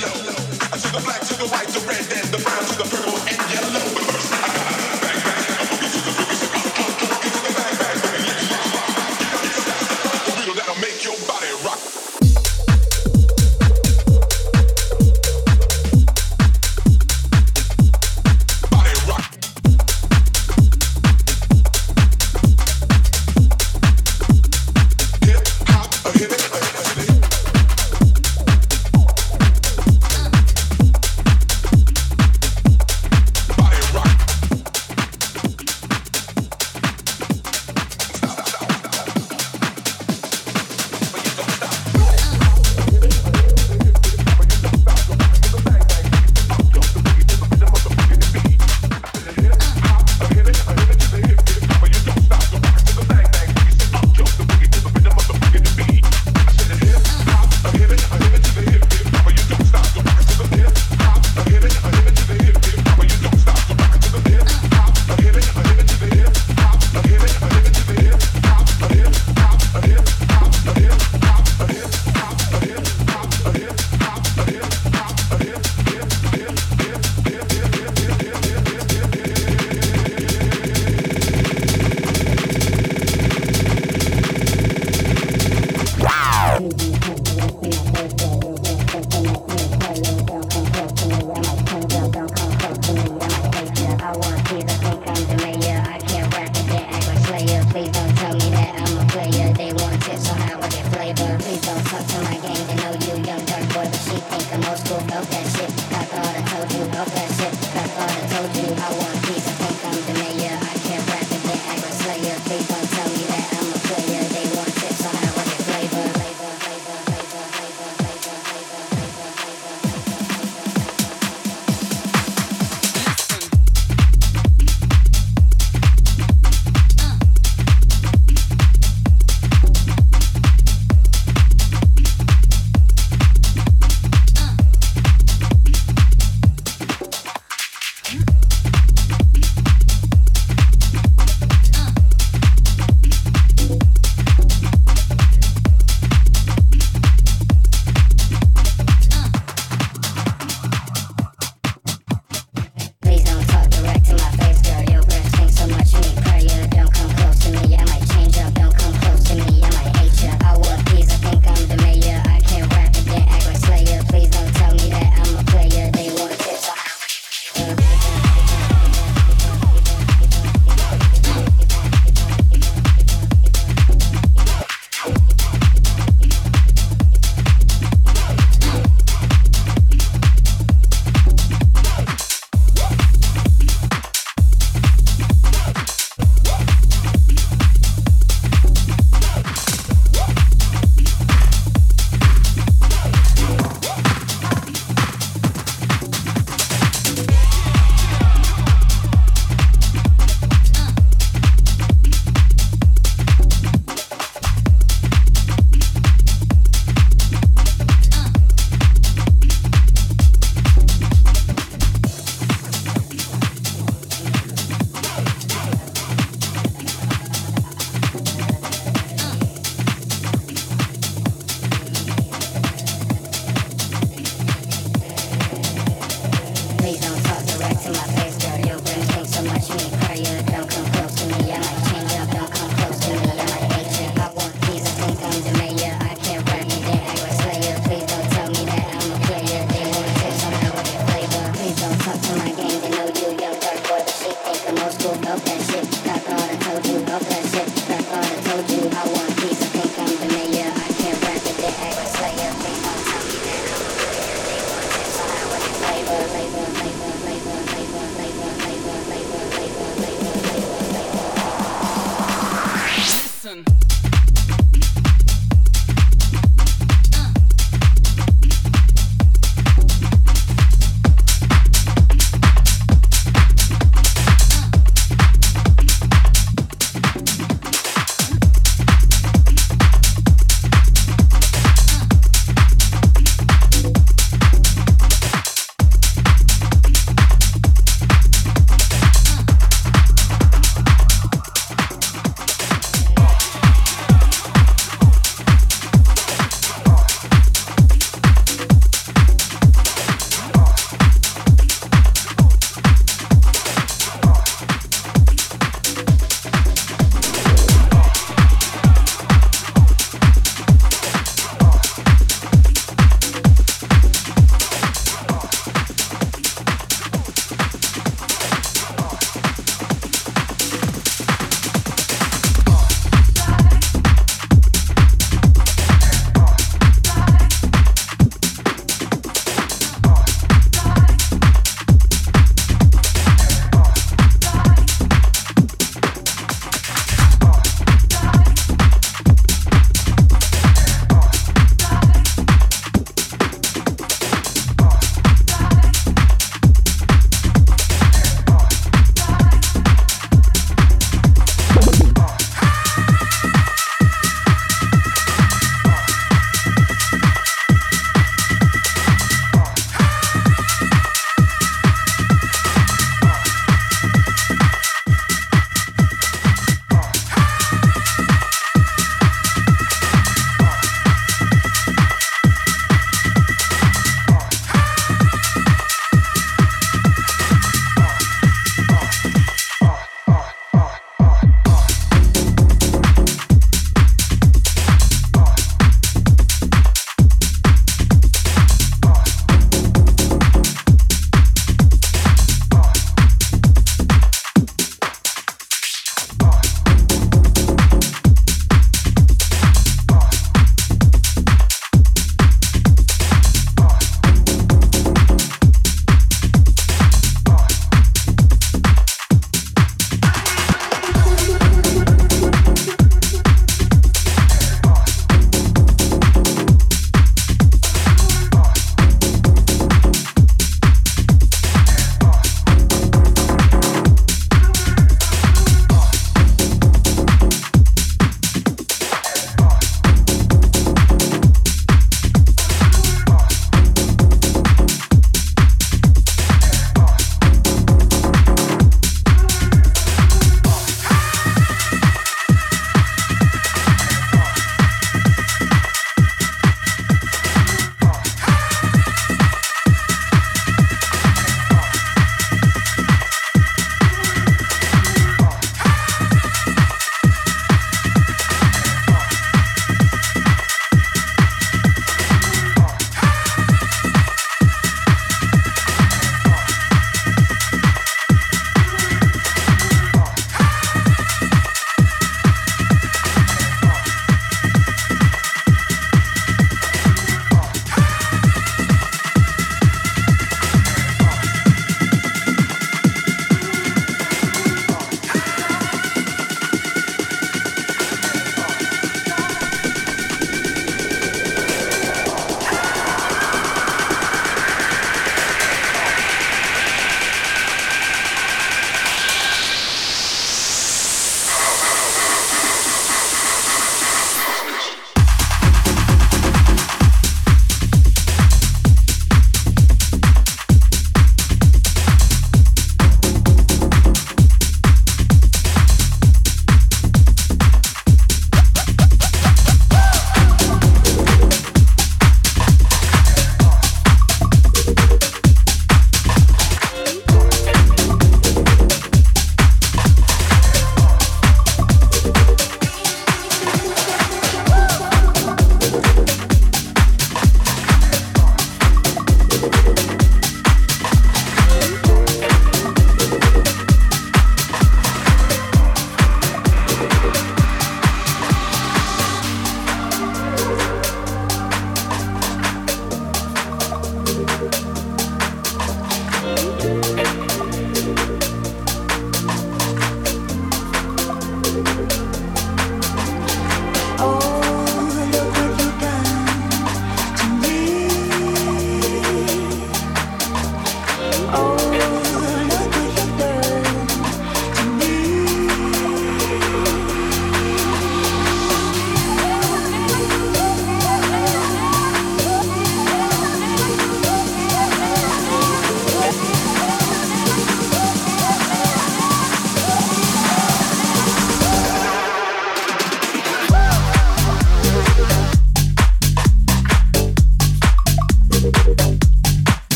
yellow, to the black, to the white, the red, and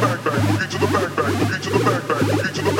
back, back, boogie to the back, back, boogie to the back, back, boogie to the back.